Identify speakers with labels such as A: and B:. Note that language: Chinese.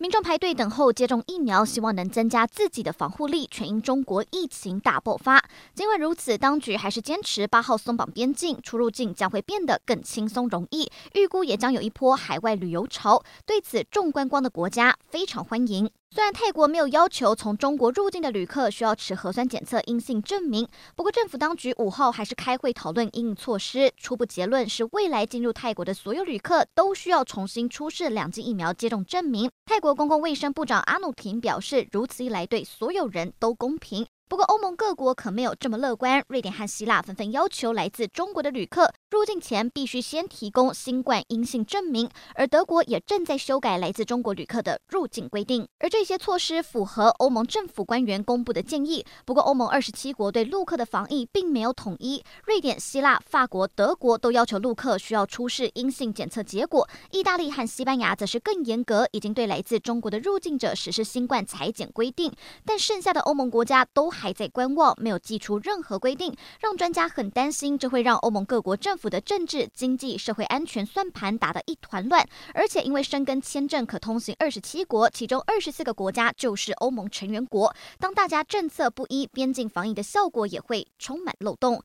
A: 民众排队等候接种疫苗，希望能增加自己的防护力，全因中国疫情大爆发。尽管如此，当局还是坚持八号松绑边境，出入境将会变得更轻松容易。预估也将有一波海外旅游潮。对此，重观光的国家非常欢迎。虽然泰国没有要求从中国入境的旅客需要持核酸检测阴性证明，不过政府当局五号还是开会讨论应应措施。初步结论是，未来进入泰国的所有旅客都需要重新出示两剂疫苗接种证明。泰国公共卫生部长阿努廷表示，如此一来对所有人都公平。不过，欧盟各国可没有这么乐观。瑞典和希腊纷纷要求来自中国的旅客入境前必须先提供新冠阴性证明，而德国也正在修改来自中国旅客的入境规定。而这些措施符合欧盟政府官员公布的建议。不过，欧盟二十七国对陆客的防疫并没有统一。瑞典、希腊、法国、德国都要求陆客需要出示阴性检测结果，意大利和西班牙则是更严格，已经对来自中国的入境者实施新冠采检规定。但剩下的欧盟国家都还在观望，没有寄出任何规定，让专家很担心，这会让欧盟各国政府的政治、经济、社会安全算盘打得一团乱。而且因为申根签证可通行二十七国，其中二十四个国家就是欧盟成员国，当大家政策不一，边境防疫的效果也会充满漏洞。